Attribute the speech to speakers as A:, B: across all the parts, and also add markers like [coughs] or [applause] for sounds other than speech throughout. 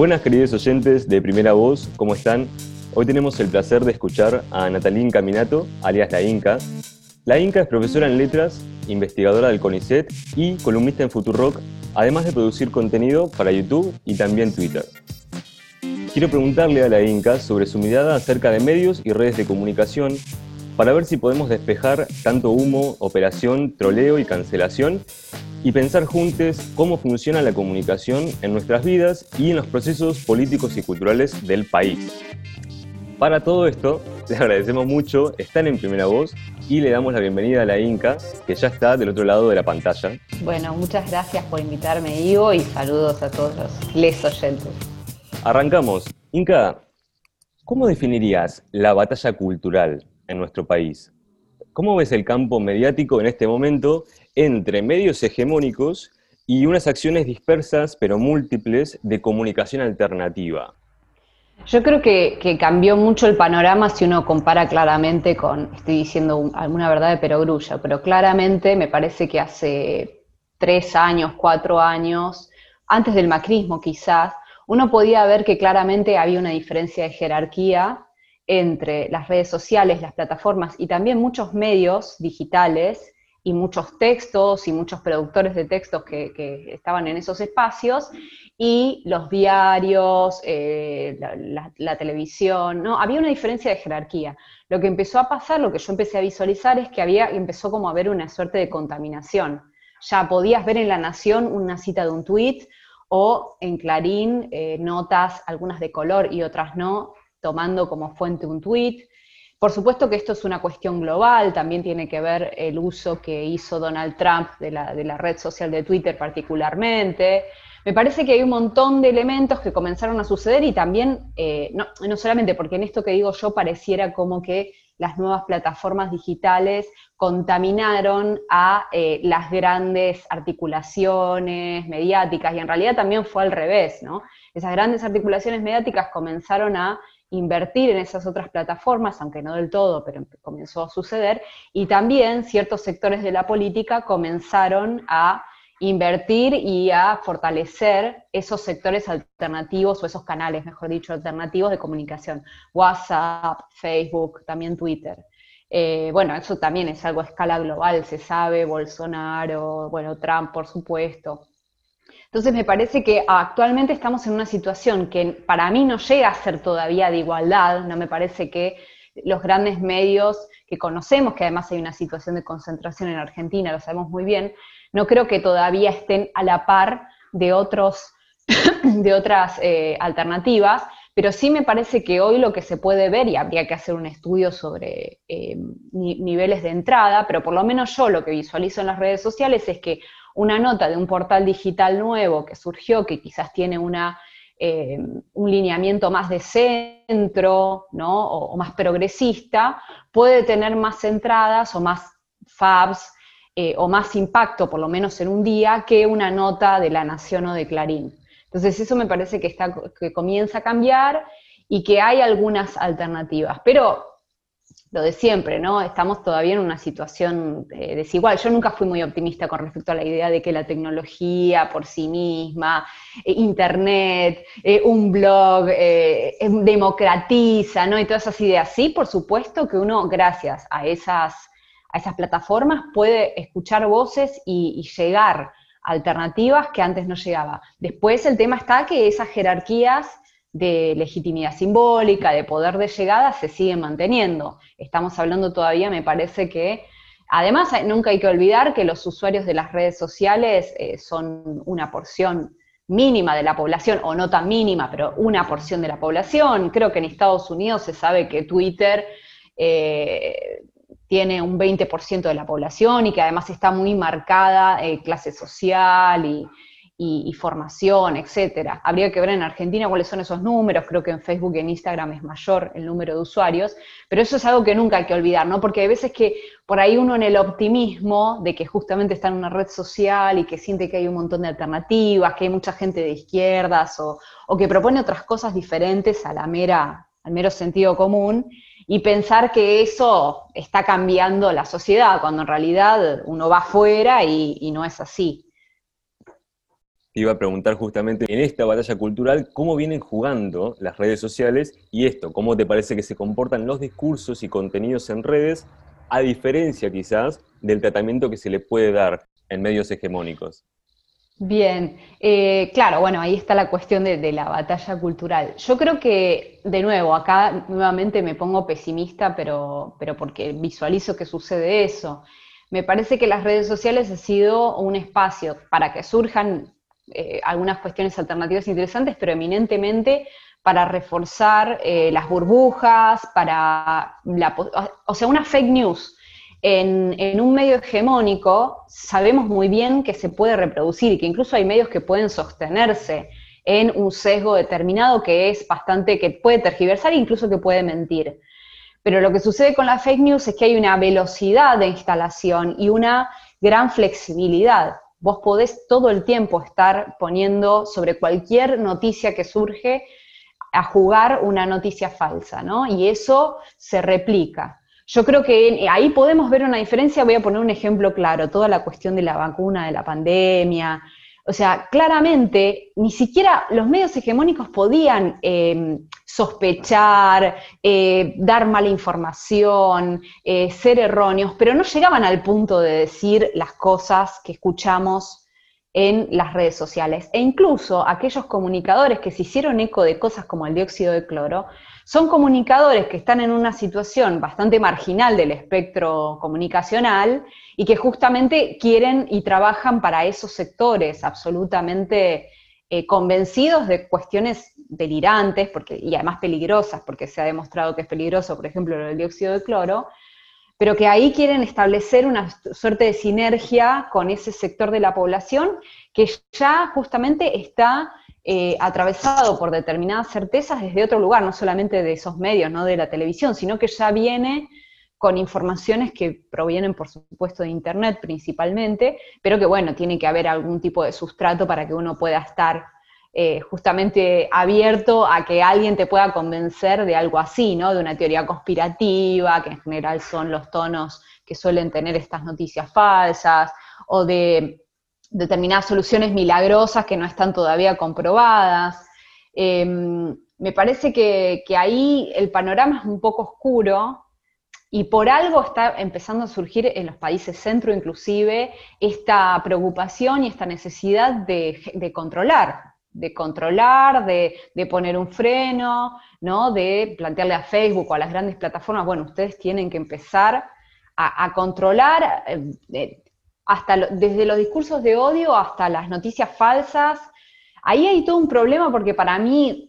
A: Buenas queridos oyentes de Primera Voz, ¿cómo están? Hoy tenemos el placer de escuchar a Natalín Caminato, alias La Inca. La Inca es profesora en letras, investigadora del CONICET y columnista en Futurock, además de producir contenido para YouTube y también Twitter. Quiero preguntarle a la Inca sobre su mirada acerca de medios y redes de comunicación para ver si podemos despejar tanto humo, operación, troleo y cancelación y pensar juntos cómo funciona la comunicación en nuestras vidas y en los procesos políticos y culturales del país. Para todo esto, [laughs] le agradecemos mucho estar en primera voz y le damos la bienvenida a la Inca, que ya está del otro lado de la pantalla.
B: Bueno, muchas gracias por invitarme, Ivo, y saludos a todos los les oyentes.
A: Arrancamos. Inca, ¿cómo definirías la batalla cultural en nuestro país? ¿Cómo ves el campo mediático en este momento entre medios hegemónicos y unas acciones dispersas pero múltiples de comunicación alternativa?
B: Yo creo que, cambió mucho el panorama si uno compara claramente con, estoy diciendo alguna verdad de perogrullo, pero claramente me parece que hace tres años, cuatro años, antes del macrismo quizás, uno podía ver que claramente había una diferencia de jerarquía entre las redes sociales, las plataformas y también muchos medios digitales y muchos textos y muchos productores de textos que, estaban en esos espacios, y los diarios, eh, la, televisión, ¿no? Había una diferencia de jerarquía. Lo que empezó a pasar, lo que yo empecé a visualizar es que había, empezó como a haber una suerte de contaminación. Ya podías ver en La Nación una cita de un tuit, o en Clarín eh, notas, algunas de color y otras no, tomando como fuente un tuit. Por supuesto que esto es una cuestión global, también tiene que ver el uso que hizo Donald Trump de la, red social de Twitter particularmente. Me parece que hay un montón de elementos que comenzaron a suceder y también, eh, no, solamente porque en esto que digo yo pareciera como que las nuevas plataformas digitales contaminaron a eh, las grandes articulaciones mediáticas y en realidad también fue al revés, ¿no? Esas grandes articulaciones mediáticas comenzaron a invertir en esas otras plataformas, aunque no del todo, pero comenzó a suceder, y también ciertos sectores de la política comenzaron a invertir y a fortalecer esos sectores alternativos o esos canales, mejor dicho, alternativos de comunicación. WhatsApp, Facebook, también Twitter. Eh, bueno, eso también es algo a escala global, se sabe, Bolsonaro, bueno, Trump, por supuesto. Entonces me parece que actualmente estamos en una situación que para mí no llega a ser todavía de igualdad, no me parece que los grandes medios que conocemos, que además hay una situación de concentración en Argentina, lo sabemos muy bien, no creo que todavía estén a la par de, otros, [coughs] de otras eh, alternativas, pero sí me parece que hoy lo que se puede ver, y habría que hacer un estudio sobre eh, niveles de entrada, pero por lo menos yo lo que visualizo en las redes sociales es que una nota de un portal digital nuevo que surgió, que quizás tiene una, eh, un lineamiento más de centro ¿no? o, más progresista, puede tener más entradas o más fabs eh, o más impacto, por lo menos en un día, que una nota de La Nación o de Clarín. Entonces eso me parece que, está, que comienza a cambiar y que hay algunas alternativas. Pero lo de siempre, ¿no? Estamos todavía en una situación eh, desigual. Yo nunca fui muy optimista con respecto a la idea de que la tecnología por sí misma, eh, Internet, eh, un blog, em, democratiza, ¿no? Y todas esas ideas. Sí, por supuesto que uno, gracias a esas, a esas plataformas, puede escuchar voces y, llegar alternativas que antes no llegaba. Después el tema está que esas jerarquías de legitimidad simbólica, de poder de llegada, se sigue manteniendo. Estamos hablando todavía, me parece que, además, nunca hay que olvidar que los usuarios de las redes sociales eh, son una porción mínima de la población, o no tan mínima, pero una porción de la población. Creo que en Estados Unidos se sabe que Twitter eh, tiene un 20% de la población y que además está muy marcada eh, clase social y, y, formación, etcétera. Habría que ver en Argentina cuáles son esos números, creo que en Facebook y en Instagram es mayor el número de usuarios, pero eso es algo que nunca hay que olvidar, ¿no? Porque hay veces que por ahí uno en el optimismo de que justamente está en una red social y que siente que hay un montón de alternativas, que hay mucha gente de izquierdas o, o que propone otras cosas diferentes a la mera, al mero sentido común, y pensar que eso está cambiando la sociedad, cuando en realidad uno va afuera y no es así.
A: Te iba a preguntar justamente en esta batalla cultural cómo vienen jugando las redes sociales y esto, cómo te parece que se comportan los discursos y contenidos en redes, a diferencia quizás del tratamiento que se le puede dar en medios hegemónicos.
B: Bien, eh, claro, bueno, ahí está la cuestión de, la batalla cultural. Yo creo que, de nuevo, acá nuevamente me pongo pesimista, pero, pero porque visualizo que sucede eso. Me parece que las redes sociales ha sido un espacio para que surjan eh, algunas cuestiones alternativas interesantes, pero eminentemente para reforzar eh, las burbujas, para la, o sea, una fake news en, un medio hegemónico sabemos muy bien que se puede reproducir y que incluso hay medios que pueden sostenerse en un sesgo determinado que es bastante, que puede tergiversar e incluso que puede mentir. Pero lo que sucede con la fake news es que hay una velocidad de instalación y una gran flexibilidad. Vos podés todo el tiempo estar poniendo sobre cualquier noticia que surge a jugar una noticia falsa, ¿no? Y eso se replica. Yo creo que ahí podemos ver una diferencia, voy a poner un ejemplo claro, toda la cuestión de la vacuna, de la pandemia. O sea, claramente ni siquiera los medios hegemónicos podían eh, sospechar, eh, dar mala información, eh, ser erróneos, pero no llegaban al punto de decir las cosas que escuchamos en las redes sociales. E incluso aquellos comunicadores que se hicieron eco de cosas como el dióxido de cloro, son comunicadores que están en una situación bastante marginal del espectro comunicacional y que justamente quieren y trabajan para esos sectores absolutamente eh, convencidos de cuestiones delirantes porque, y además peligrosas, porque se ha demostrado que es peligroso, por ejemplo, el dióxido de cloro, pero que ahí quieren establecer una suerte de sinergia con ese sector de la población que ya justamente está eh, atravesado por determinadas certezas desde otro lugar, no solamente de esos medios, no de la televisión, sino que ya viene con informaciones que provienen, por supuesto, de Internet principalmente, pero que, bueno, tiene que haber algún tipo de sustrato para que uno pueda estar eh, justamente abierto a que alguien te pueda convencer de algo así, ¿no? De una teoría conspirativa, que en general son los tonos que suelen tener estas noticias falsas, o de determinadas soluciones milagrosas que no están todavía comprobadas. Em, me parece que, ahí el panorama es un poco oscuro y por algo está empezando a surgir en los países centro inclusive esta preocupación y esta necesidad de, controlar, de controlar, de, poner un freno, ¿no? de plantearle a Facebook o a las grandes plataformas, bueno, ustedes tienen que empezar a, controlar, eh, hasta desde los discursos de odio hasta las noticias falsas. Ahí hay todo un problema porque para mí,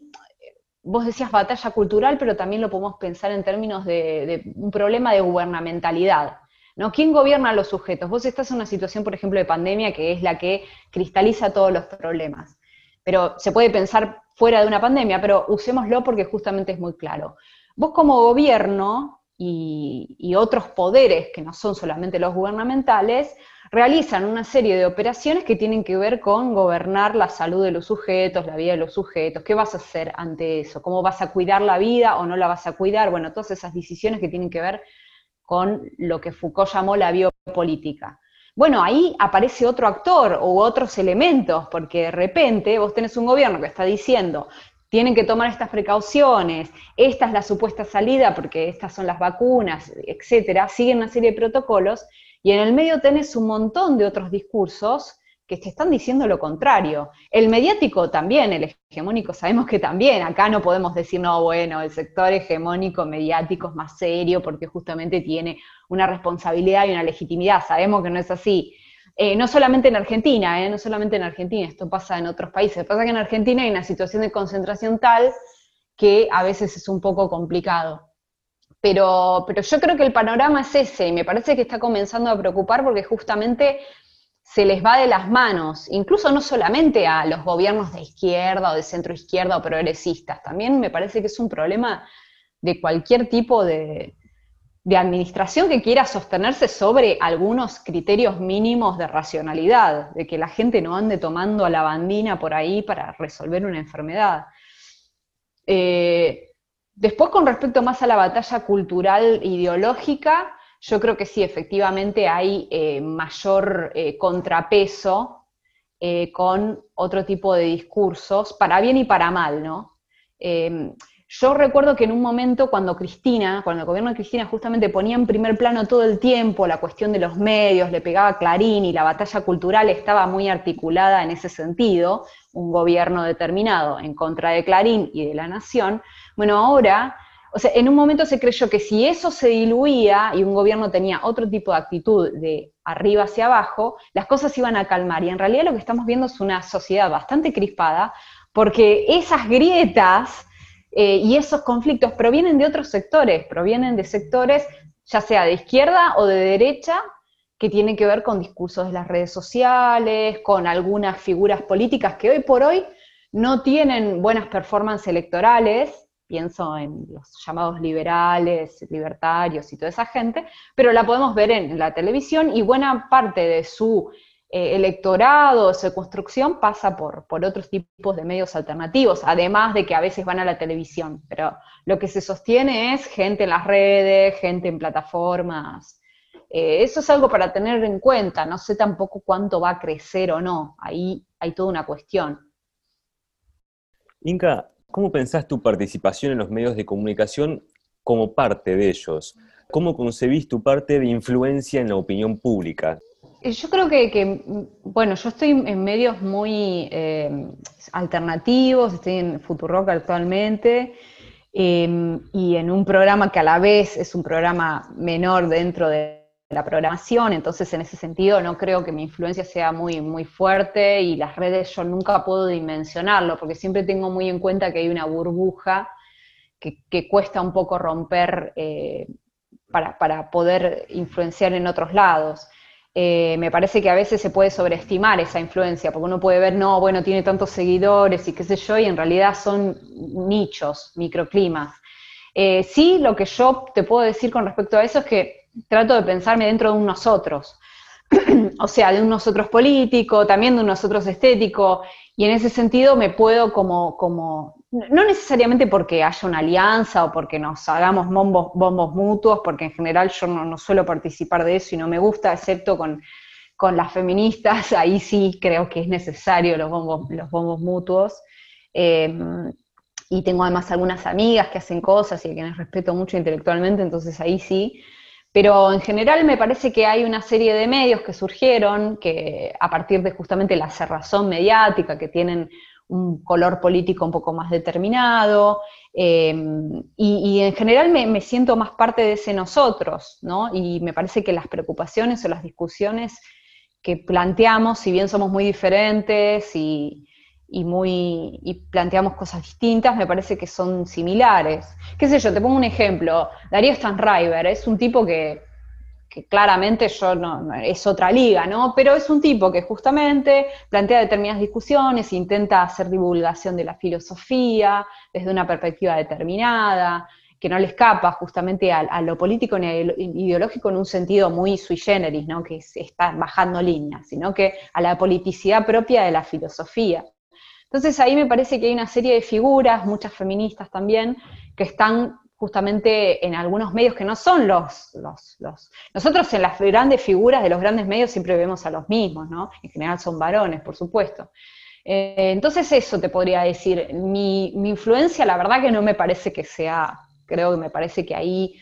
B: vos decías batalla cultural, pero también lo podemos pensar en términos de, un problema de gubernamentalidad. ¿no? ¿Quién gobierna a los sujetos? Vos estás en una situación, por ejemplo, de pandemia que es la que cristaliza todos los problemas. Pero se puede pensar fuera de una pandemia, pero usémoslo porque justamente es muy claro. Vos como gobierno y, otros poderes que no son solamente los gubernamentales, realizan una serie de operaciones que tienen que ver con gobernar la salud de los sujetos, la vida de los sujetos, qué vas a hacer ante eso, cómo vas a cuidar la vida o no la vas a cuidar, bueno, todas esas decisiones que tienen que ver con lo que Foucault llamó la biopolítica. Bueno, ahí aparece otro actor u otros elementos, porque de repente vos tenés un gobierno que está diciendo, tienen que tomar estas precauciones, esta es la supuesta salida porque estas son las vacunas, etcétera, siguen una serie de protocolos, y en el medio tenés un montón de otros discursos que te están diciendo lo contrario. El mediático también, el hegemónico, sabemos que también, acá no podemos decir, no, bueno, el sector hegemónico mediático es más serio porque justamente tiene una responsabilidad y una legitimidad, sabemos que no es así. Eh, no solamente en Argentina, eh, no solamente en Argentina, esto pasa en otros países. Pasa que en Argentina hay una situación de concentración tal que a veces es un poco complicado. Pero, pero yo creo que el panorama es ese y me parece que está comenzando a preocupar porque justamente se les va de las manos, incluso no solamente a los gobiernos de izquierda o de centro izquierda o progresistas, también me parece que es un problema de cualquier tipo de, de administración que quiera sostenerse sobre algunos criterios mínimos de racionalidad, de que la gente no ande tomando la bandina por ahí para resolver una enfermedad. Eh, Después, con respecto más a la batalla cultural ideológica, yo creo que sí, efectivamente hay eh, mayor eh, contrapeso con otro tipo de discursos, para bien y para mal, ¿no? Yo recuerdo que en un momento cuando Cristina, cuando el gobierno de Cristina justamente ponía en primer plano todo el tiempo la cuestión de los medios, le pegaba Clarín y la batalla cultural estaba muy articulada en ese sentido, un gobierno determinado en contra de Clarín y de la nación, bueno, ahora, o sea, en un momento se creyó que si eso se diluía y un gobierno tenía otro tipo de actitud de arriba hacia abajo, las cosas iban a calmar. Y en realidad lo que estamos viendo es una sociedad bastante crispada, porque esas grietas eh, y esos conflictos provienen de otros sectores, provienen de sectores ya sea de izquierda o de derecha, que tienen que ver con discursos de las redes sociales, con algunas figuras políticas que hoy por hoy no tienen buenas performances electorales, pienso en los llamados liberales, libertarios y toda esa gente, pero la podemos ver en la televisión y buena parte de su eh, electorado, su construcción pasa por, por otros tipos de medios alternativos, además de que a veces van a la televisión, pero lo que se sostiene es gente en las redes, gente en plataformas. Eh, eso es algo para tener en cuenta, no sé tampoco cuánto va a crecer o no, ahí hay toda una cuestión.
A: Inca, ¿cómo pensás tu participación en los medios de comunicación como parte de ellos? ¿Cómo concebís tu parte de influencia en la opinión pública?
B: Eh, yo creo que, bueno, yo estoy en medios muy eh, alternativos, estoy en Futurock actualmente, em, y en un programa que a la vez es un programa menor dentro de la programación, entonces en ese sentido no creo que mi influencia sea muy, muy fuerte y las redes yo nunca puedo dimensionarlo, porque siempre tengo muy en cuenta que hay una burbuja que, cuesta un poco romper eh, para, para poder influenciar en otros lados. Eh, me parece que a veces se puede sobreestimar esa influencia, porque uno puede ver, no, bueno, tiene tantos seguidores y qué sé yo, y en realidad son nichos, microclimas. Eh, sí, lo que yo te puedo decir con respecto a eso es que trato de pensarme dentro de un nosotros, [clears throat] o sea, de un nosotros político, también de un nosotros estético, y en ese sentido me puedo como, como no necesariamente porque haya una alianza o porque nos hagamos bombos, bombos mutuos, porque en general yo no, suelo participar de eso y no me gusta, excepto con, las feministas, [laughs] ahí sí creo que es necesario los bombos, los bombos mutuos. Em, y tengo además algunas amigas que hacen cosas y a quienes respeto mucho intelectualmente, entonces ahí sí. Pero en general me parece que hay una serie de medios que surgieron, que a partir de justamente la cerrazón mediática, que tienen un color político un poco más determinado, eh, y, en general me, siento más parte de ese nosotros, ¿no? Y me parece que las preocupaciones o las discusiones que planteamos, si bien somos muy diferentes y, muy, y planteamos cosas distintas, me parece que son similares. ¿Qué sé yo? Te pongo un ejemplo. Darío Stanriver es un tipo que que claramente yo no, es otra liga, ¿no? Pero es un tipo que justamente plantea determinadas discusiones, intenta hacer divulgación de la filosofía desde una perspectiva determinada, que no le escapa justamente a, lo político ni ideológico en un sentido muy sui generis, ¿no? Que está bajando líneas, sino que a la politicidad propia de la filosofía. Entonces ahí me parece que hay una serie de figuras, muchas feministas también, que están justamente en algunos medios que no son los, los, Nosotros en las grandes figuras de los grandes medios siempre vemos a los mismos, ¿no? En general son varones, por supuesto. Eh, entonces eso te podría decir. Mi, influencia, la verdad que no me parece que sea, creo que me parece que ahí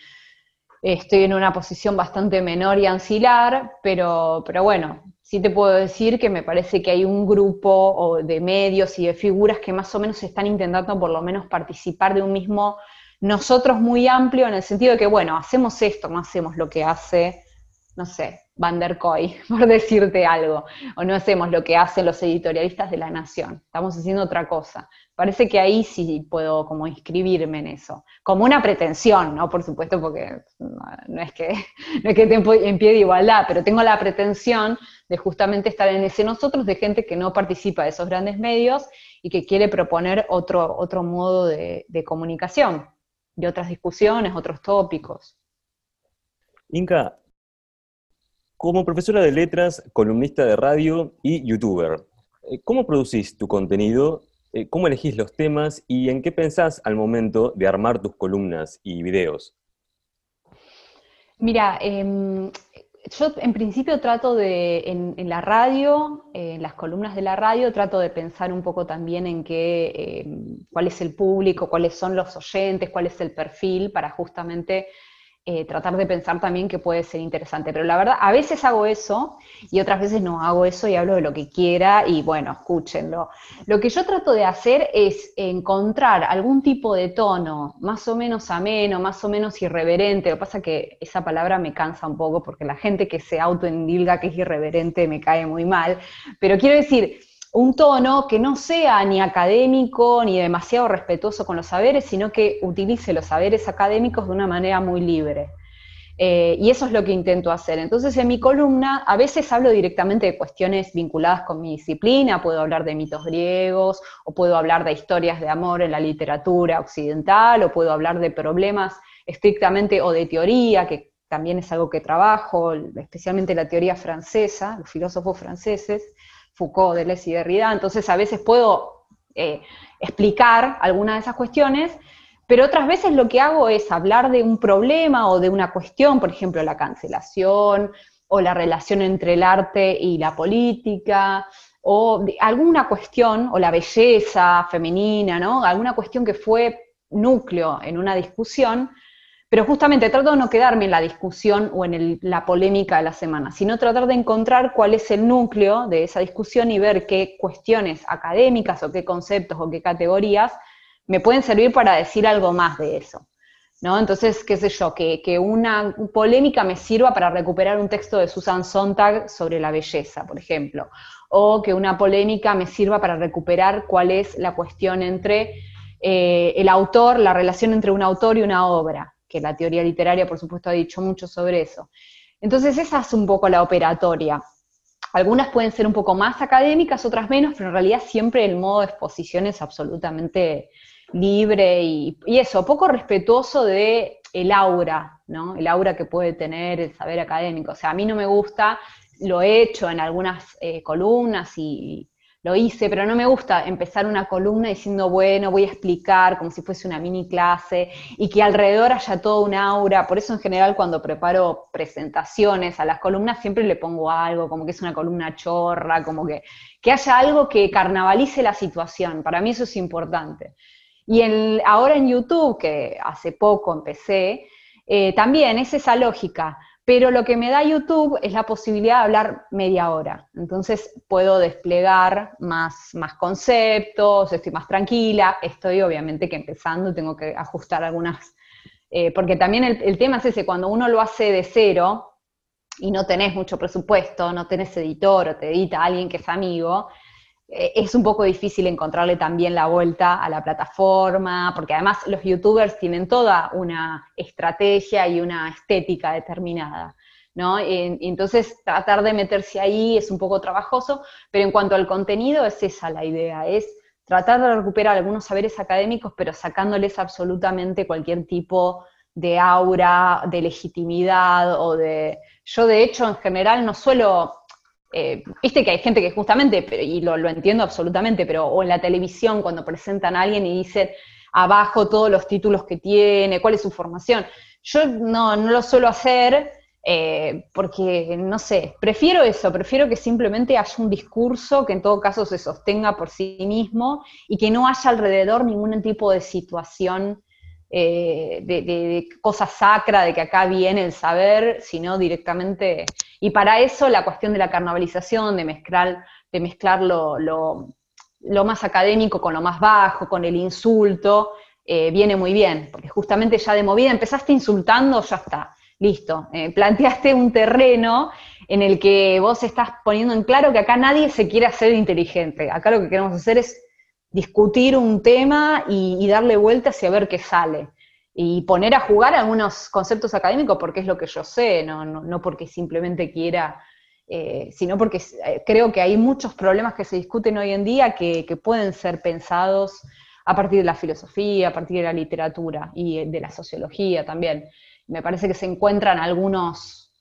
B: estoy en una posición bastante menor y ancilar, pero, pero bueno, sí te puedo decir que me parece que hay un grupo de medios y de figuras que más o menos están intentando por lo menos participar de un mismo nosotros muy amplio en el sentido de que, bueno, hacemos esto, no hacemos lo que hace, no sé, Van der Koy, [laughs] por decirte algo, o no hacemos lo que hacen los editorialistas de la Nación, estamos haciendo otra cosa. Parece que ahí sí puedo como inscribirme en eso, como una pretensión, ¿no? Por supuesto, porque no, es que, no es que [laughs] en pie de igualdad, pero tengo la pretensión de justamente estar en ese nosotros de gente que no participa de esos grandes medios y que quiere proponer otro, otro modo de comunicación de otras discusiones, otros tópicos.
A: Inca, como profesora de letras, columnista de radio y youtuber, eh, ¿cómo producís tu contenido? Eh, ¿Cómo elegís los temas? ¿Y en qué pensás al momento de armar tus columnas y videos?
B: Mira, em, yo en principio trato de, en, la radio, eh, en las columnas de la radio, trato de pensar un poco también en qué, eh, cuál es el público, cuáles son los oyentes, cuál es el perfil para justamente eh, tratar de pensar también que puede ser interesante. Pero la verdad, a veces hago eso y otras veces no hago eso y hablo de lo que quiera y bueno, escúchenlo. Lo que yo trato de hacer es encontrar algún tipo de tono más o menos ameno, más o menos irreverente. Lo que pasa que esa palabra me cansa un poco porque la gente que se autoendilga que es irreverente me cae muy mal. Pero quiero decir, un tono que no sea ni académico ni demasiado respetuoso con los saberes, sino que utilice los saberes académicos de una manera muy libre. Eh, y eso es lo que intento hacer. Entonces, en mi columna a veces hablo directamente de cuestiones vinculadas con mi disciplina, puedo hablar de mitos griegos, o puedo hablar de historias de amor en la literatura occidental, o puedo hablar de problemas estrictamente o de teoría, que también es algo que trabajo, especialmente la teoría francesa, los filósofos franceses. Foucault, Deleuze y Derrida, entonces a veces puedo eh, explicar algunas de esas cuestiones, pero otras veces lo que hago es hablar de un problema o de una cuestión, por ejemplo, la cancelación o la relación entre el arte y la política, o alguna cuestión, o la belleza femenina, ¿no? Alguna cuestión que fue núcleo en una discusión, pero justamente trato de no quedarme en la discusión o en la polémica de la semana, sino tratar de encontrar cuál es el núcleo de esa discusión y ver qué cuestiones académicas o qué conceptos o qué categorías me pueden servir para decir algo más de eso. ¿no? Entonces, qué sé yo, que, una polémica me sirva para recuperar un texto de Susan Sontag sobre la belleza, por ejemplo, o que una polémica me sirva para recuperar cuál es la cuestión entre eh, el autor, la relación entre un autor y una obra, que la teoría literaria, por supuesto, ha dicho mucho sobre eso. Entonces, esa es un poco la operatoria. Algunas pueden ser un poco más académicas, otras menos, pero en realidad siempre el modo de exposición es absolutamente libre y, eso, poco respetuoso de el aura, ¿no? El aura que puede tener el saber académico. O sea, a mí no me gusta, lo he hecho en algunas eh, columnas y, lo hice, pero no me gusta empezar una columna diciendo, bueno, voy a explicar como si fuese una mini clase y que alrededor haya toda una aura. Por eso en general cuando preparo presentaciones a las columnas siempre le pongo algo, como que es una columna chorra, como que, que haya algo que carnavalice la situación. Para mí eso es importante. Y ahora en YouTube, que hace poco empecé, eh, también es esa lógica pero lo que me da YouTube es la posibilidad de hablar media hora. Entonces puedo desplegar más, más conceptos, estoy más tranquila, estoy obviamente que empezando, tengo que ajustar algunas, eh, porque también el, tema es ese, cuando uno lo hace de cero y no tenés mucho presupuesto, no tenés editor o te edita alguien que es amigo, es un poco difícil encontrarle también la vuelta a la plataforma, porque además los youtubers tienen toda una estrategia y una estética determinada. ¿no? entonces tratar de meterse ahí es un poco trabajoso, pero en cuanto al contenido es esa la idea, es tratar de recuperar algunos saberes académicos, pero sacándoles absolutamente cualquier tipo de aura, de legitimidad o de... Yo de hecho en general no suelo eh, viste que hay gente que justamente, y lo, entiendo absolutamente, pero o en la televisión cuando presentan a alguien y dicen abajo todos los títulos que tiene, cuál es su formación. Yo no, no lo suelo hacer eh, porque, no sé, prefiero eso, prefiero que simplemente haya un discurso que en todo caso se sostenga por sí mismo y que no haya alrededor ningún tipo de situación eh, de, cosa sacra, de que acá viene el saber, sino directamente... Y para eso la cuestión de la carnavalización, de mezclar, de mezclar lo, más académico con lo más bajo, con el insulto, eh, viene muy bien, porque justamente ya de movida empezaste insultando, ya está, listo. Eh, planteaste un terreno en el que vos estás poniendo en claro que acá nadie se quiere hacer inteligente, acá lo que queremos hacer es discutir un tema y, darle vueltas y ver qué sale. Y poner a jugar algunos conceptos académicos porque es lo que yo sé, no, no, porque simplemente quiera, eh, sino porque eh, creo que hay muchos problemas que se discuten hoy en día que, que pueden ser pensados a partir de la filosofía, a partir de la literatura y de la sociología también. Me parece que se encuentran algunos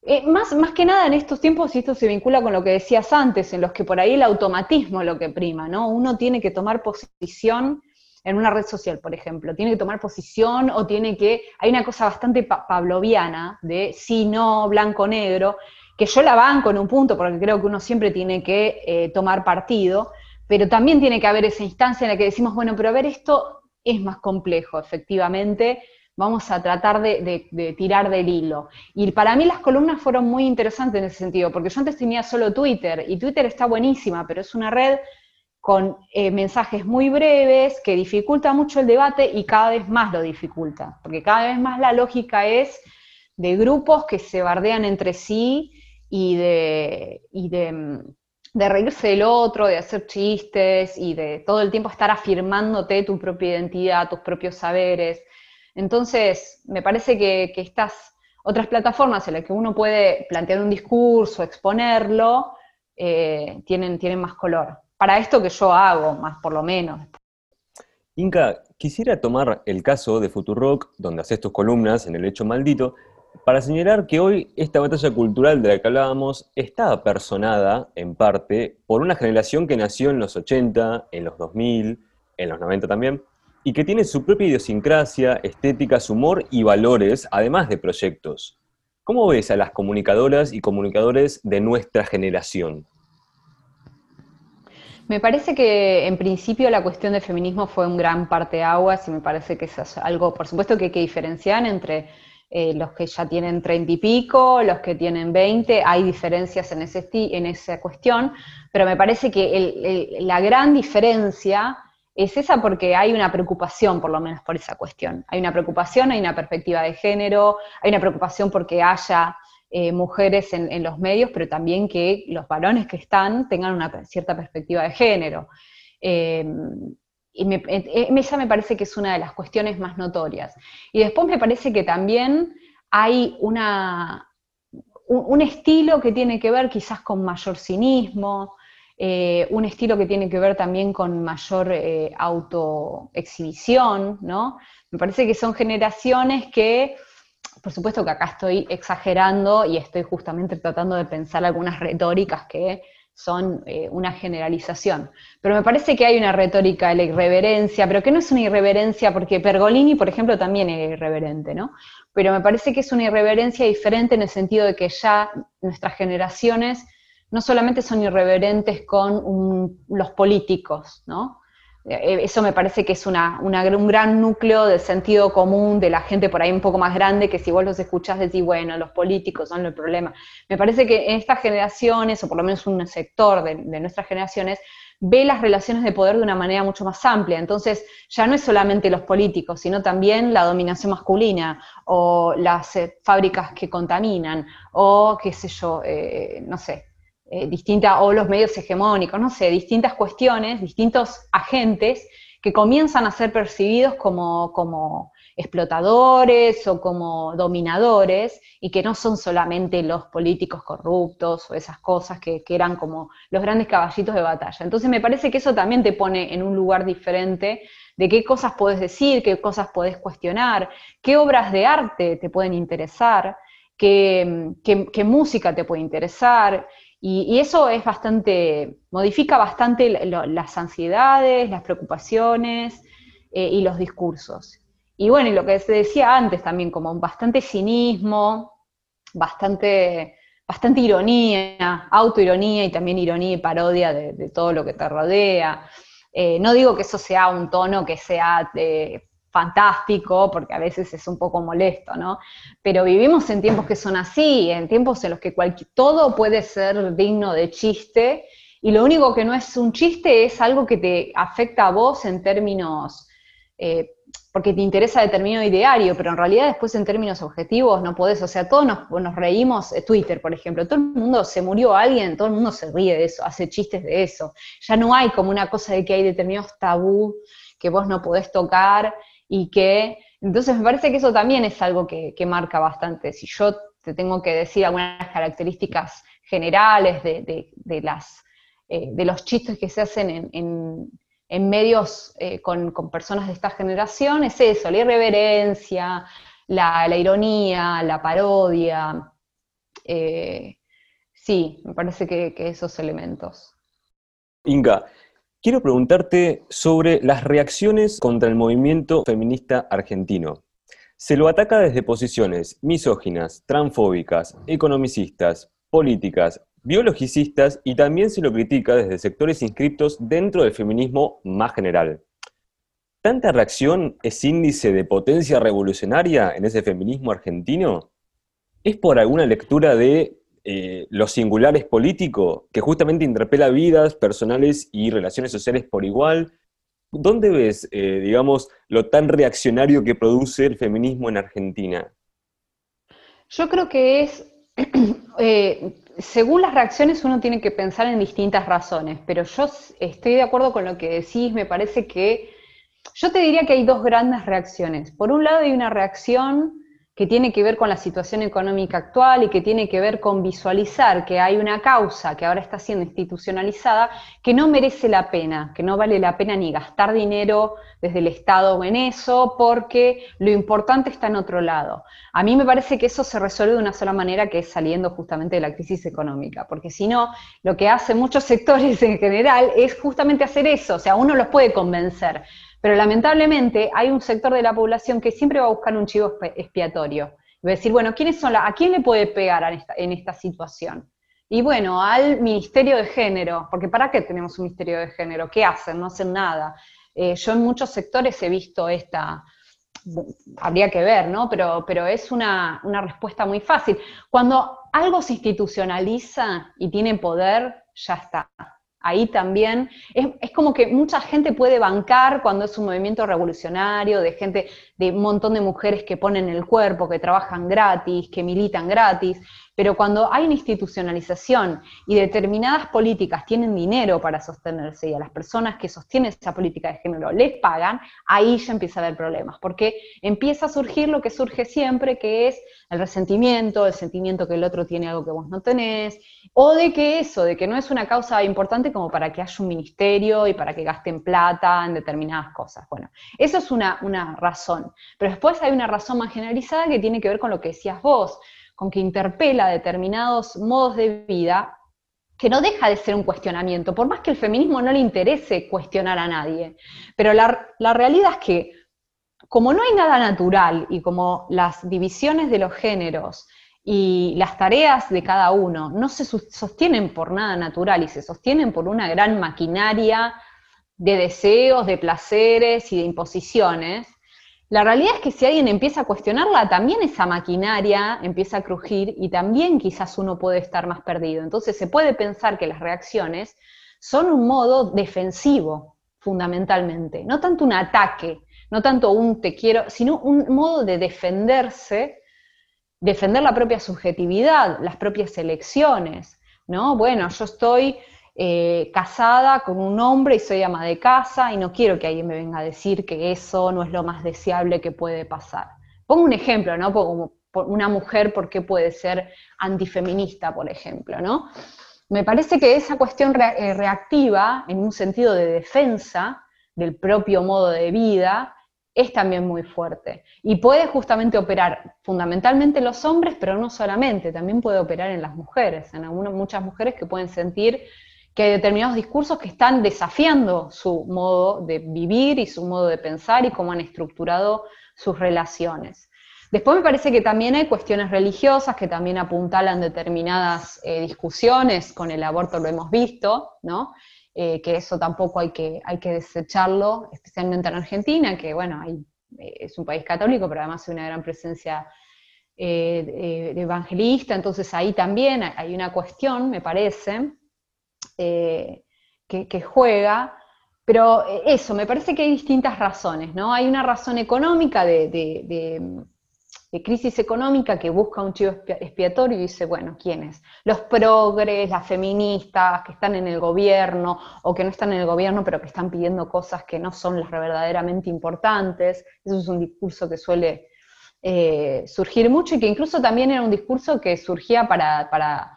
B: eh, más, más que nada en estos tiempos, y esto se vincula con lo que decías antes, en los que por ahí el automatismo es lo que prima, ¿no? Uno tiene que tomar posición en una red social, por ejemplo, tiene que tomar posición o tiene que, hay una cosa bastante pavloviana de sí, no, blanco, negro, que yo la banco en un punto, porque creo que uno siempre tiene que eh, tomar partido, pero también tiene que haber esa instancia en la que decimos, bueno, pero a ver, esto es más complejo, efectivamente, vamos a tratar de, tirar del hilo. Y para mí las columnas fueron muy interesantes en ese sentido, porque yo antes tenía solo Twitter, y Twitter está buenísima, pero es una red con eh, mensajes muy breves que dificulta mucho el debate y cada vez más lo dificulta, porque cada vez más la lógica es de grupos que se bardean entre sí y de, de reírse del otro, de hacer chistes y de todo el tiempo estar afirmándote tu propia identidad, tus propios saberes. Entonces, me parece que, estas otras plataformas en las que uno puede plantear un discurso, exponerlo, eh, tienen más color. Para esto que yo hago, más por lo menos.
A: Inca, quisiera tomar el caso de Futurock, donde haces tus columnas en El Hecho Maldito, para señalar que hoy esta batalla cultural de la que hablábamos está personada, en parte, por una generación que nació en los 80, en los 2000, en los 90 también, y que tiene su propia idiosincrasia, estética, su humor y valores, además de proyectos. ¿Cómo ves a las comunicadoras y comunicadores de nuestra generación?
B: Me parece que en principio la cuestión del feminismo fue un gran parteaguas y me parece que es algo, por supuesto que hay que diferenciar entre eh, los que ya tienen treinta y pico, los que tienen veinte, hay diferencias en, ese en esa cuestión, pero me parece que la gran diferencia es esa porque hay una preocupación, por lo menos, por esa cuestión. Hay una preocupación, hay una perspectiva de género, hay una preocupación porque haya eh, mujeres en, los medios, pero también que los varones que están tengan una cierta perspectiva de género. Em, y me, eh, esa me parece que es una de las cuestiones más notorias. Y después me parece que también hay una, un estilo que tiene que ver quizás con mayor cinismo, eh, un estilo que tiene que ver también con mayor eh, autoexhibición, ¿no? Me parece que son generaciones que, por supuesto que acá estoy exagerando y estoy justamente tratando de pensar algunas retóricas que son eh, una generalización. Pero me parece que hay una retórica de la irreverencia, pero que no es una irreverencia, porque Pergolini, por ejemplo, también era irreverente, ¿no? Pero me parece que es una irreverencia diferente en el sentido de que ya nuestras generaciones no solamente son irreverentes con los políticos, ¿no? Eh, eso me parece que es una, un gran núcleo de sentido común de la gente por ahí un poco más grande, que si vos los escuchás decís, bueno, los políticos son el problema. Me parece que en estas generaciones, o por lo menos un sector de, nuestras generaciones, ve las relaciones de poder de una manera mucho más amplia. Entonces, ya no es solamente los políticos, sino también la dominación masculina, o las eh, fábricas que contaminan, o qué sé yo, eh, no sé, eh, o los medios hegemónicos, no sé, distintas cuestiones, distintos agentes que comienzan a ser percibidos como, como explotadores o como dominadores y que no son solamente los políticos corruptos o esas cosas que, que, eran como los grandes caballitos de batalla. Entonces me parece que eso también te pone en un lugar diferente de qué cosas puedes decir, qué cosas puedes cuestionar, qué obras de arte te pueden interesar, qué, qué música te puede interesar, y, eso es bastante, modifica bastante las ansiedades, las preocupaciones eh, y los discursos. Y bueno, y lo que se decía antes también, como bastante cinismo, bastante, bastante ironía, autoironía y también ironía y parodia de, todo lo que te rodea. Eh, no digo que eso sea un tono que sea de fantástico, porque a veces es un poco molesto, ¿no? Pero vivimos en tiempos que son así, en tiempos en los que todo puede ser digno de chiste, y lo único que no es un chiste es algo que te afecta a vos en términos, eh, porque te interesa determinado ideario, pero en realidad después en términos objetivos no podés, o sea, todos nos, nos reímos, eh, Twitter, por ejemplo, todo el mundo se murió alguien, todo el mundo se ríe de eso, hace chistes de eso, ya no hay como una cosa de que hay determinados tabú que vos no podés tocar y que, entonces me parece que eso también es algo que, marca bastante. Si yo te tengo que decir algunas características generales de, las, eh, de los chistes que se hacen en, medios eh, con, personas de esta generación, es eso, la irreverencia, la, ironía, la parodia. Eh, sí, me parece que, que esos elementos.
A: Inga, quiero preguntarte sobre las reacciones contra el movimiento feminista argentino. Se lo ataca desde posiciones misóginas, transfóbicas, economicistas, políticas, biologicistas y también se lo critica desde sectores inscriptos dentro del feminismo más general. ¿Tanta reacción es índice de potencia revolucionaria en ese feminismo argentino? ¿Es por alguna lectura de eh, lo singular es político, que justamente interpela vidas personales y relaciones sociales por igual? ¿Dónde ves, eh, digamos, lo tan reaccionario que produce el feminismo en Argentina?
B: Yo creo que es, [clears throat] eh, según las reacciones uno tiene que pensar en distintas razones, pero yo estoy de acuerdo con lo que decís, me parece que, yo te diría que hay dos grandes reacciones. Por un lado hay una reacción que tiene que ver con la situación económica actual y que tiene que ver con visualizar que hay una causa que ahora está siendo institucionalizada que no merece la pena, que no vale la pena ni gastar dinero desde el Estado en eso, porque lo importante está en otro lado. A mí me parece que eso se resuelve de una sola manera, que es saliendo justamente de la crisis económica, porque si no, lo que hacen muchos sectores [laughs] en general es justamente hacer eso, o sea, uno los puede convencer, pero lamentablemente hay un sector de la población que siempre va a buscar un chivo expiatorio. Va a decir, bueno, ¿quiénes son ¿a quién le puede pegar en esta, situación? Y bueno, al Ministerio de Género, porque ¿para qué tenemos un Ministerio de Género? ¿Qué hacen? No hacen nada. Eh, yo en muchos sectores he visto esta, habría que ver, ¿no? Pero, pero es una, una, respuesta muy fácil. Cuando algo se institucionaliza y tiene poder, ya está ahí también. Es, como que mucha gente puede bancar cuando es un movimiento revolucionario, de gente, de un montón de mujeres que ponen el cuerpo, que trabajan gratis, que militan gratis, pero cuando hay una institucionalización y determinadas políticas tienen dinero para sostenerse y a las personas que sostienen esa política de género les pagan, ahí ya empieza a haber problemas, porque empieza a surgir lo que surge siempre, que es el resentimiento, el sentimiento que el otro tiene algo que vos no tenés, o de que eso, de que no es una causa importante como para que haya un ministerio y para que gasten plata en determinadas cosas. Bueno, eso es una, una razón. Pero después hay una razón más generalizada que tiene que ver con lo que decías vos, con que interpela determinados modos de vida que no deja de ser un cuestionamiento, por más que el feminismo no le interese cuestionar a nadie. Pero la, la realidad es que como no hay nada natural y como las divisiones de los géneros y las tareas de cada uno no se sostienen por nada natural y se sostienen por una gran maquinaria de deseos, de placeres y de imposiciones, la realidad es que si alguien empieza a cuestionarla, también esa maquinaria empieza a crujir y también quizás uno puede estar más perdido. Entonces se puede pensar que las reacciones son un modo defensivo, fundamentalmente, no tanto un ataque, no tanto un te quiero, sino un modo de defenderse, defender la propia subjetividad, las propias elecciones, ¿no? Bueno, yo estoy eh, casada con un hombre y soy ama de casa y no quiero que alguien me venga a decir que eso no es lo más deseable que puede pasar. Pongo un ejemplo, ¿no? Como una mujer, ¿por qué puede ser antifeminista, por ejemplo, ¿no? Me parece que esa cuestión eh, reactiva, en un sentido de defensa del propio modo de vida, es también muy fuerte. Y puede justamente operar fundamentalmente en los hombres, pero no solamente, también puede operar en las mujeres, en algunas, muchas mujeres que pueden sentir que hay determinados discursos que están desafiando su modo de vivir y su modo de pensar y cómo han estructurado sus relaciones. Después me parece que también hay cuestiones religiosas que también apuntalan determinadas eh, discusiones, con el aborto lo hemos visto, ¿no? Eh, que eso tampoco hay que, hay que desecharlo, especialmente en Argentina, que bueno, hay, eh, es un país católico, pero además hay una gran presencia de evangelista, entonces ahí también hay una cuestión, me parece, eh, que, juega, pero eh, eso, me parece que hay distintas razones, ¿no? Hay una razón económica de, crisis económica que busca un chivo expiatorio y dice, bueno, ¿quiénes? Los progres, las feministas que están en el gobierno o que no están en el gobierno pero que están pidiendo cosas que no son las verdaderamente importantes. Eso es un discurso que suele eh, surgir mucho y que incluso también era un discurso que surgía para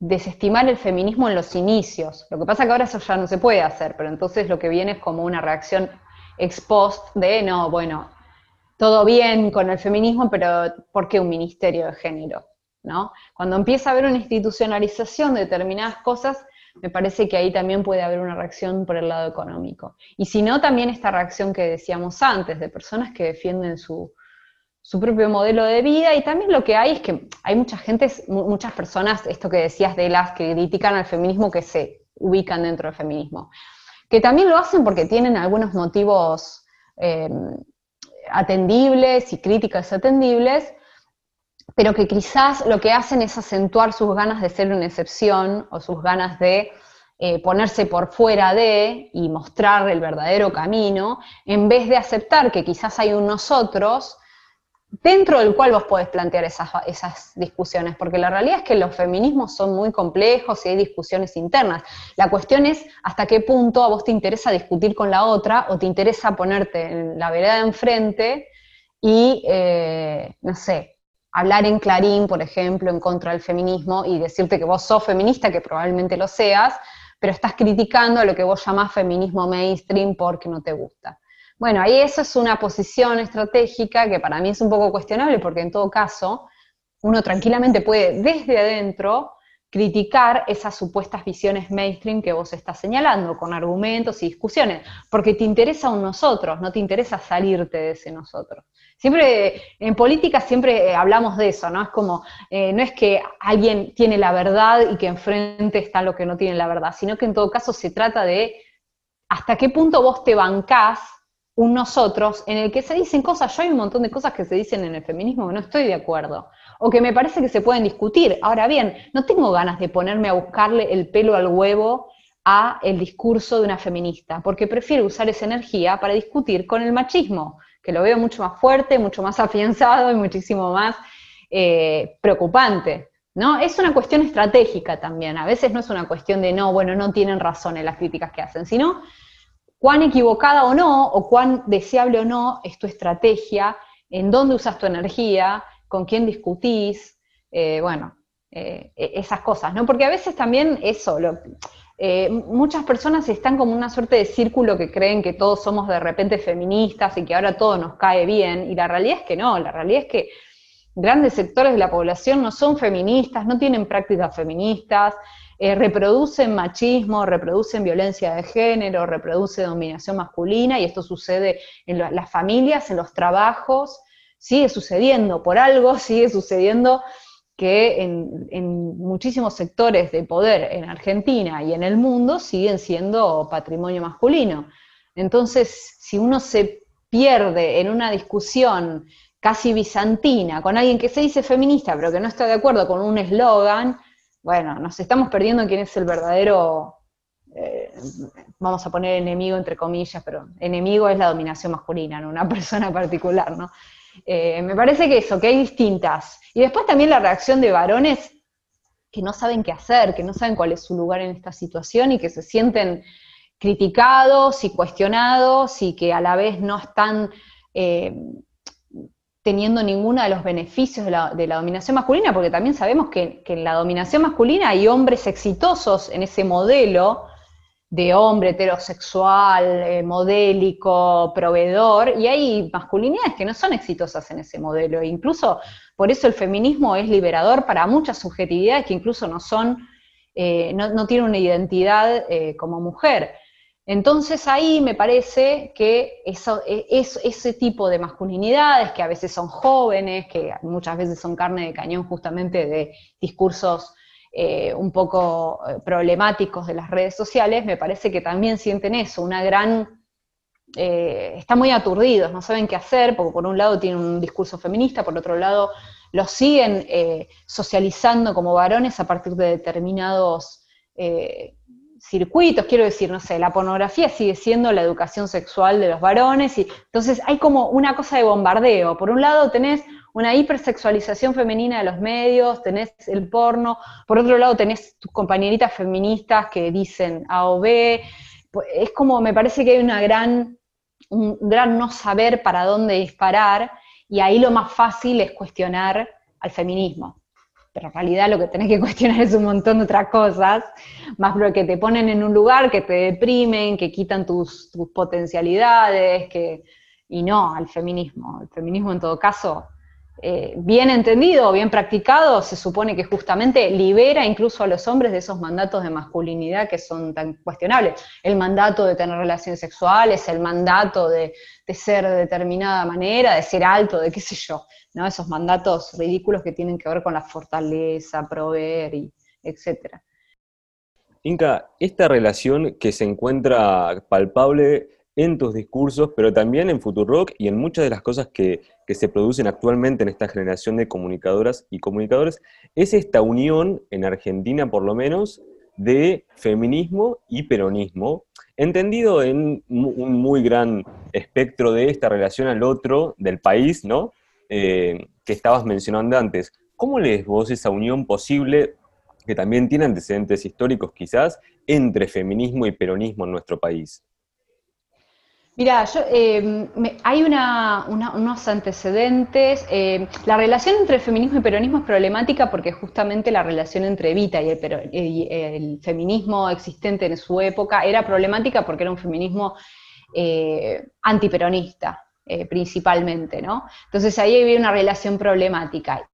B: desestimar el feminismo en los inicios. Lo que pasa es que ahora eso ya no se puede hacer, pero entonces lo que viene es como una reacción ex post de, no, bueno, todo bien con el feminismo, pero ¿por qué un ministerio de género? ¿No? Cuando empieza a haber una institucionalización de determinadas cosas, me parece que ahí también puede haber una reacción por el lado económico. Y si no, también esta reacción que decíamos antes, de personas que defienden su, propio modelo de vida, y también lo que hay es que hay mucha gente, muchas personas, esto que decías de las que critican al feminismo, que se ubican dentro del feminismo, que también lo hacen porque tienen algunos motivos eh, atendibles y críticas atendibles, pero que quizás lo que hacen es acentuar sus ganas de ser una excepción o sus ganas de eh, ponerse por fuera de y mostrar el verdadero camino, en vez de aceptar que quizás hay un nosotros dentro del cual vos podés plantear esas, esas, discusiones, porque la realidad es que los feminismos son muy complejos y hay discusiones internas. La cuestión es hasta qué punto a vos te interesa discutir con la otra o te interesa ponerte en la vereda de enfrente y, eh, no sé, hablar en clarín, por ejemplo, en contra del feminismo y decirte que vos sos feminista, que probablemente lo seas, pero estás criticando a lo que vos llamás feminismo mainstream porque no te gusta. Bueno, ahí eso es una posición estratégica que para mí es un poco cuestionable porque en todo caso uno tranquilamente puede desde adentro criticar esas supuestas visiones mainstream que vos estás señalando, con argumentos y discusiones, porque te interesa un nosotros, no te interesa salirte de ese nosotros. Siempre, en política siempre eh, hablamos de eso, ¿no? Es como, eh, no es que alguien tiene la verdad y que enfrente está lo que no tiene la verdad, sino que en todo caso se trata de hasta qué punto vos te bancás un nosotros en el que se dicen cosas, yo hay un montón de cosas que se dicen en el feminismo que no estoy de acuerdo, o que me parece que se pueden discutir. Ahora bien, no tengo ganas de ponerme a buscarle el pelo al huevo a el discurso de una feminista, porque prefiero usar esa energía para discutir con el machismo, que lo veo mucho más fuerte, mucho más [laughs] afianzado y muchísimo más eh, preocupante. ¿no? Es una cuestión estratégica también, a veces no es una cuestión de no, bueno, no tienen razón en las críticas que hacen, sino cuán equivocada o no, o cuán deseable o no es tu estrategia, en dónde usas tu energía, con quién discutís, eh, bueno, eh, e-, esas cosas, ¿no? Porque a veces también eso, eh, muchas personas están como una suerte de círculo que creen que todos somos de repente feministas y que ahora todo nos cae bien, y la realidad es que no, la realidad es que grandes sectores de la población no son feministas, no tienen prácticas feministas, eh, reproducen machismo, reproducen violencia de género, reproduce dominación masculina, y esto sucede en las familias, en los trabajos, sigue sucediendo, por algo [laughs] sigue sucediendo que en, muchísimos sectores de poder en Argentina y en el mundo siguen siendo patrimonio masculino. Entonces, si uno se pierde en una discusión casi bizantina con alguien que se dice feminista, pero que no está de acuerdo con un eslogan, bueno, nos estamos perdiendo quién es el verdadero, eh, vamos a poner enemigo entre comillas, pero enemigo es la dominación masculina, no una [laughs] persona particular, ¿no? Eh, me parece que eso, que hay distintas. Y después también la reacción de varones que no saben qué hacer, que no saben cuál es su lugar en esta situación y que se sienten criticados y cuestionados y que a la vez no están eh, teniendo ninguno de los beneficios de la, dominación masculina, porque también sabemos que, en la dominación masculina hay hombres exitosos en ese modelo de hombre heterosexual, eh, modélico, proveedor, y hay masculinidades que no son exitosas en ese modelo. E incluso por eso el feminismo es liberador para muchas subjetividades que incluso no son, eh, no, tienen una identidad eh, como mujer. Entonces ahí me parece que e, es, ese tipo de masculinidades, que a veces son jóvenes, que muchas veces son carne de cañón justamente de discursos eh, un poco eh, problemáticos de las redes sociales, me parece que también sienten eso, una gran... Eh, están muy aturdidos, no saben qué hacer, porque por un lado tienen un discurso feminista, por otro lado los siguen socializando como varones a partir de determinados circuitos, quiero decir, no sé, la pornografía sigue siendo la educación sexual de los varones, y entonces hay como una cosa de bombardeo. Por un lado tenés una hipersexualización femenina de los medios, tenés el porno, por otro lado tenés tus compañeritas feministas que dicen A o B, pues, es como, me parece que hay una gran, un gran no saber para dónde disparar, y ahí lo más fácil es cuestionar al feminismo pero en realidad lo que tenés que [laughs] cuestionar es un montón de otras cosas, más lo que te ponen en un lugar, que te deprimen, que quitan tus, potencialidades, que, y no al feminismo. El feminismo en todo caso eh, bien entendido o bien practicado, se supone que justamente libera incluso a los hombres de esos mandatos de masculinidad que son tan cuestionables. El mandato de tener relaciones sexuales, el mandato de, ser de determinada manera, de ser alto, de qué sé yo. Esos mandatos ridículos que tienen que ver con la fortaleza, proveer y etcétera.
A: Inca, esta relación que se encuentra palpable en tus discursos, pero también en Futurock y en muchas de las cosas que, se producen actualmente en esta generación de comunicadoras y comunicadores, es esta unión, en Argentina por lo menos, de feminismo y peronismo, entendido en un muy gran espectro de esta relación al otro del país, ¿no? Eh, que estabas mencionando antes. ¿Cómo lees vos esa unión posible, que también tiene antecedentes históricos quizás, entre feminismo y peronismo en nuestro país?
B: Mira, em, hay unos antecedentes. Em, la relación entre feminismo y peronismo es problemática porque justamente la relación entre Evita y el, feminismo existente en su época era problemática porque era un feminismo eh, antiperonista, eh, principalmente, ¿no? Entonces ahí había una relación problemática.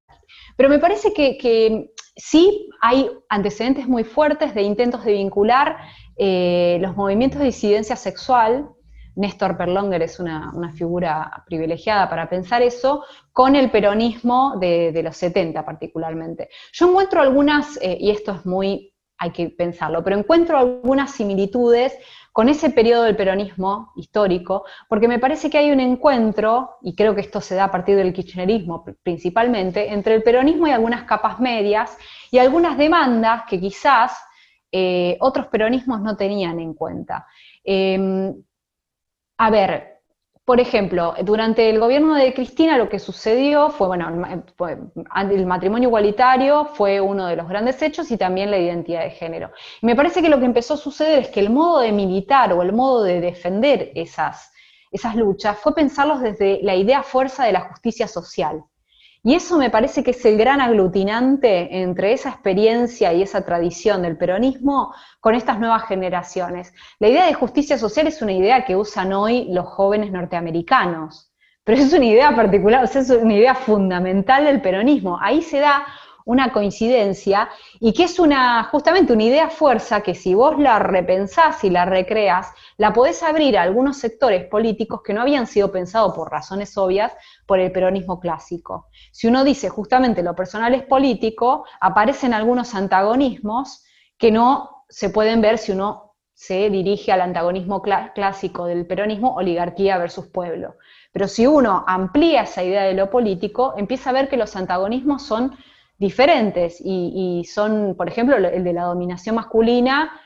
B: Pero me parece que, sí hay antecedentes muy fuertes de intentos de vincular eh, los movimientos de disidencia sexual Néstor Perlonger es una, figura privilegiada para pensar eso, con el peronismo de, los 70 particularmente. Yo encuentro algunas, eh, y esto es muy, hay que pensarlo, pero encuentro algunas similitudes con ese periodo del peronismo histórico, porque me parece que hay un encuentro, y creo que esto se da a partir del kirchnerismo principalmente, entre el peronismo y algunas capas medias y algunas demandas que quizás eh, otros peronismos no tenían en cuenta. Em, a ver, por ejemplo, durante el gobierno de Cristina lo que sucedió fue, bueno, el matrimonio igualitario fue uno de los grandes hechos y también la identidad de género. Y me parece que lo que empezó a suceder es que el modo de militar o el modo de defender esas, esas luchas fue pensarlos desde la idea fuerza de la justicia social. Y eso me parece que es el gran aglutinante entre esa experiencia y esa tradición del peronismo con estas nuevas generaciones. La idea de justicia social es una idea que usan hoy los jóvenes norteamericanos, pero es una idea particular, es una idea fundamental del peronismo. Ahí se da una coincidencia y que es una, justamente una idea fuerza que si vos la repensás y la recreas, la podés abrir a algunos sectores políticos que no habían sido pensados por razones obvias por el peronismo clásico. Si uno dice justamente lo personal es político, aparecen algunos antagonismos que no se pueden ver si uno se dirige al antagonismo clásico del peronismo, oligarquía versus pueblo. Pero si uno amplía esa idea de lo político, empieza a ver que los antagonismos son diferentes y, son, por ejemplo, el de la dominación masculina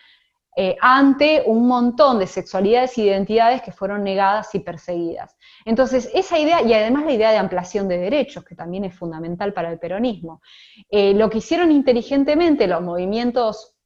B: eh, ante un montón de sexualidades e identidades que fueron negadas y perseguidas. Entonces, esa idea, y además la idea de ampliación de derechos, que también es fundamental para el peronismo, eh, lo que hicieron inteligentemente los movimientos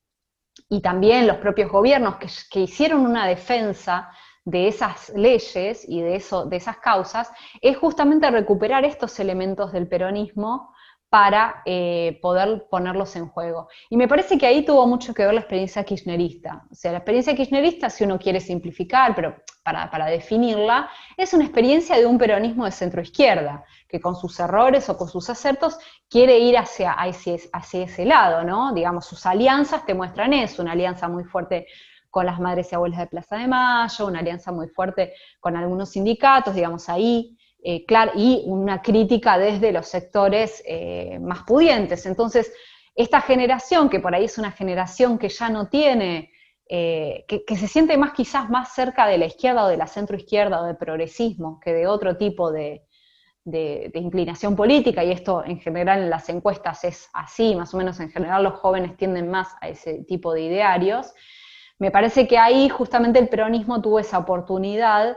B: y también los propios gobiernos que, que hicieron una defensa de esas leyes y de, eso, de esas causas, es justamente recuperar estos elementos del peronismo para eh, poder ponerlos en juego. Y me parece que ahí tuvo mucho que ver la experiencia kirchnerista. O sea, la experiencia kirchnerista, si uno quiere simplificar, pero para, definirla, es una experiencia de un peronismo de centro-izquierda, que con sus errores o con sus acertos quiere ir hacia, hacia ese lado, ¿no? Digamos, sus alianzas te muestran eso, una alianza muy fuerte con las madres y abuelas de Plaza de Mayo, una alianza muy fuerte con algunos sindicatos, digamos, ahí eh, y una crítica desde los sectores eh, más pudientes. Entonces, esta generación, que por ahí es una generación que ya no tiene, eh, que, se siente más quizás más cerca de la izquierda o de la centroizquierda o del progresismo que de otro tipo de, de, inclinación política, y esto en general en las encuestas es así, más o menos en general los jóvenes tienden más a ese tipo de idearios, me parece que ahí justamente el peronismo tuvo esa oportunidad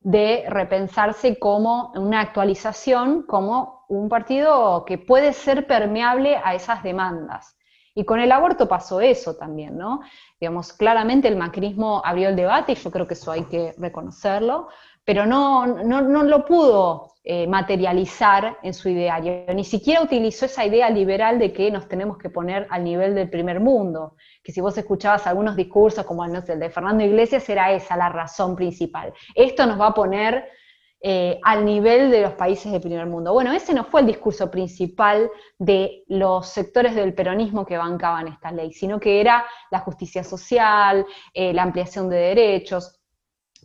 B: de repensarse como una actualización, como un partido que puede ser permeable a esas demandas. Y con el aborto pasó eso también, ¿no? Digamos, claramente el macrismo abrió el debate y yo creo que eso hay que reconocerlo, pero no, no, no lo pudo eh, materializar en su ideario. Ni siquiera utilizó esa idea liberal de que nos tenemos que poner al nivel del primer mundo, que si vos escuchabas algunos discursos como el de Fernando Iglesias, era esa la razón principal. Esto nos va a poner eh, al nivel de los países del primer mundo. Bueno, ese no fue el discurso principal de los sectores del peronismo que bancaban esta ley, sino que era la justicia social, eh, la ampliación de derechos.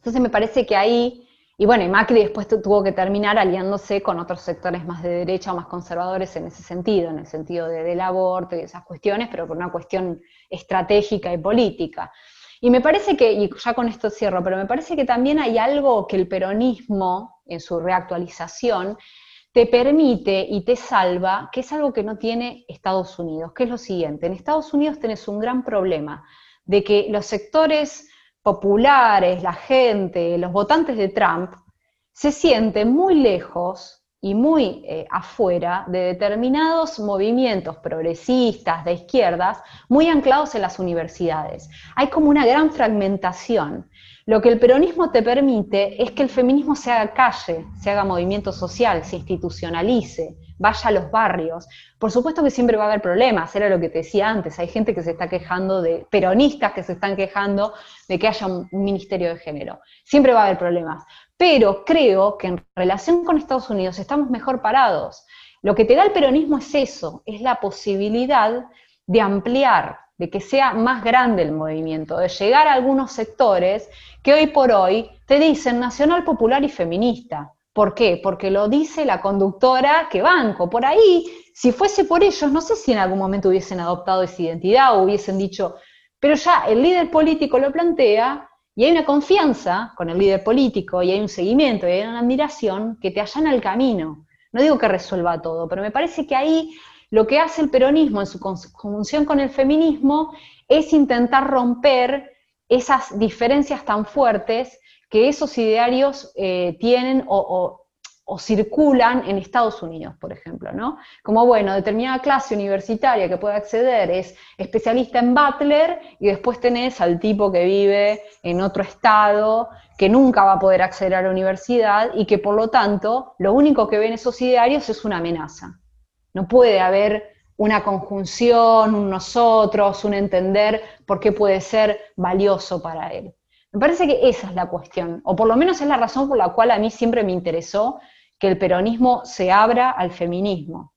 B: Entonces me parece que ahí, y bueno, y Macri después tuvo que terminar aliándose con otros sectores más de derecha o más conservadores en ese sentido, en el sentido del aborto y esas cuestiones, pero por una cuestión estratégica y política. Y me parece que, y ya con esto cierro, pero me parece que también hay algo que el peronismo, en su reactualización, te permite y te salva, que es algo que no tiene Estados Unidos, que es lo siguiente. En Estados Unidos tenés un gran problema de que los sectores populares, la gente, los votantes de Trump, se sienten muy lejos y muy eh, afuera de determinados movimientos progresistas, de izquierdas, muy anclados en las universidades. Hay como una gran fragmentación. Lo que el peronismo te permite es que el feminismo se haga calle, se haga movimiento social, se institucionalice, vaya a los barrios. Por supuesto que siempre va a haber problemas, era lo que te decía antes, hay gente que se está quejando de, peronistas que se están quejando de que haya un ministerio de género. Siempre va a haber problemas pero creo que en relación con Estados Unidos estamos mejor parados. Lo que te da el peronismo es eso, es la posibilidad de ampliar, de que sea más grande el movimiento, de llegar a algunos sectores que hoy por hoy te dicen nacional, popular y feminista. ¿Por qué? Porque lo dice la conductora que banco. Por ahí, si fuese por ellos, no sé si en algún momento hubiesen adoptado esa identidad o hubiesen dicho, pero ya el líder político lo plantea, y hay una confianza con el líder político y hay un seguimiento y hay una admiración que te allana el camino. No digo que resuelva todo, pero me parece que ahí lo que hace el peronismo en su conjunción con el feminismo es intentar romper esas diferencias tan fuertes que esos idearios eh, tienen o, circulan en Estados Unidos, por ejemplo, ¿no? Como, bueno, determinada clase universitaria que puede acceder es especialista en Butler y después tenés al tipo que vive en otro estado, que nunca va a poder acceder a la universidad y que por lo tanto lo único que ven esos idearios es una amenaza. No puede haber una conjunción, un nosotros, un entender por qué puede ser valioso para él. Me parece que esa es la cuestión, o por lo menos es la razón por la cual a mí siempre me interesó que el peronismo se abra al feminismo.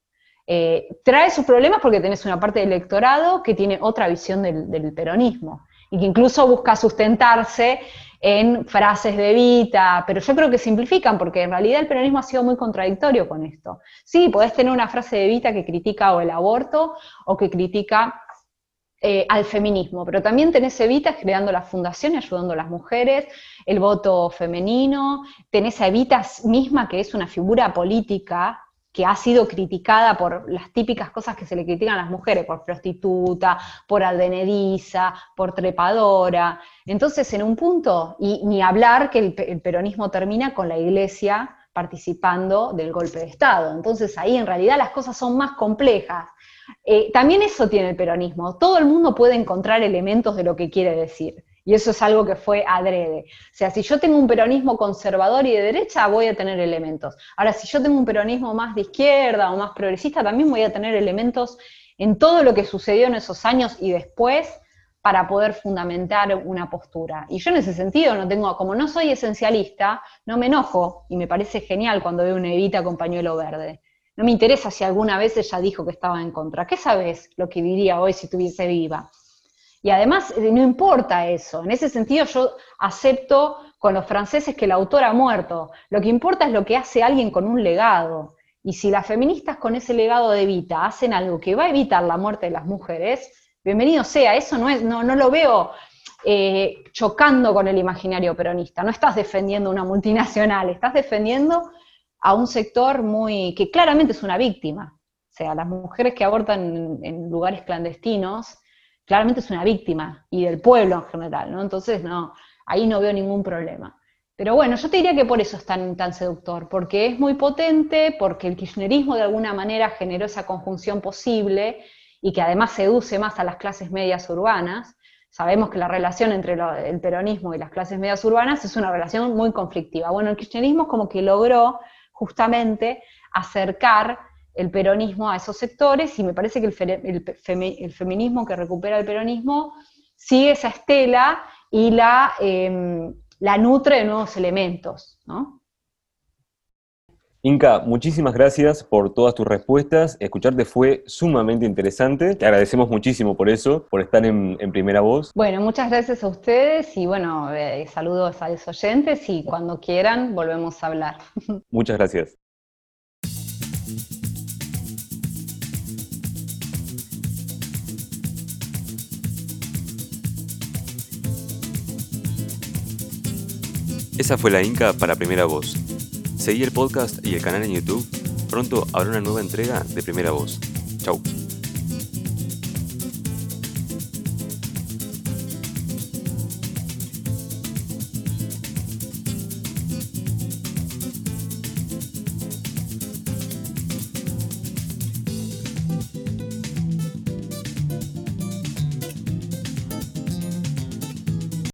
B: Eh, trae sus problemas porque tenés una parte del electorado que tiene otra visión del, peronismo y que incluso busca sustentarse en frases de Evita, pero yo creo que simplifican porque en realidad el peronismo ha sido muy contradictorio con esto. Sí, podés tener una frase de Evita que critica o el aborto o que critica eh, al feminismo, pero también tenés Evita creando la fundación ayudando a las mujeres, el voto femenino, tenés a Evita misma que es una figura política que ha sido criticada por las típicas cosas que se le critican a las mujeres, por prostituta, por aldenediza, por trepadora. Entonces, en un punto, y ni hablar que el peronismo termina con la iglesia participando del golpe de Estado. Entonces ahí en realidad las cosas son más complejas. Eh, también eso tiene el peronismo. Todo el mundo puede encontrar elementos de lo que quiere decir. Y eso es algo que fue adrede. O sea, si yo tengo un peronismo conservador y de derecha, voy a tener elementos. Ahora, si yo tengo un peronismo más de izquierda o más progresista, también voy a tener elementos en todo lo que sucedió en esos años y después para poder fundamentar una postura. Y yo en ese sentido no tengo, como no soy esencialista, no me enojo y me parece genial cuando veo una Evita con pañuelo verde. No me interesa si alguna vez ella dijo que estaba en contra. ¿Qué sabes lo que diría hoy si estuviese viva? Y además eh, no importa eso. En ese sentido yo acepto con los franceses que el autor ha muerto. Lo que importa es lo que hace alguien con un legado. Y si las feministas con ese legado de Evita hacen algo que va a evitar la muerte de las mujeres, bienvenido sea. Eso no, es, no, no lo veo eh, chocando con el imaginario peronista. No estás defendiendo una multinacional, estás defendiendo a un sector muy que claramente es una víctima. O sea, las mujeres que abortan en, lugares clandestinos, claramente es una víctima, y del pueblo en general, ¿no? Entonces, no, ahí no veo ningún problema. Pero bueno, yo te diría que por eso es tan, tan seductor, porque es muy potente, porque el kirchnerismo de alguna manera generó esa conjunción posible y que además seduce más a las clases medias urbanas. Sabemos que la relación entre el peronismo y las clases medias urbanas es una relación muy conflictiva. Bueno, el kirchnerismo como que logró justamente acercar el peronismo a esos sectores y me parece que el, feminismo que recupera el peronismo sigue esa estela y la, em, la nutre de nuevos elementos.
A: Inca, muchísimas gracias por todas tus respuestas. Escucharte fue sumamente interesante. Te agradecemos muchísimo por eso, por estar en, primera voz.
B: Bueno, muchas gracias a ustedes y bueno, eh, saludos a los oyentes y cuando quieran volvemos a hablar. [laughs]
A: Muchas gracias. Esa fue la Inca para Primera Voz. Seguí el podcast y el canal en YouTube. Pronto habrá una nueva entrega de Primera Voz. Chau.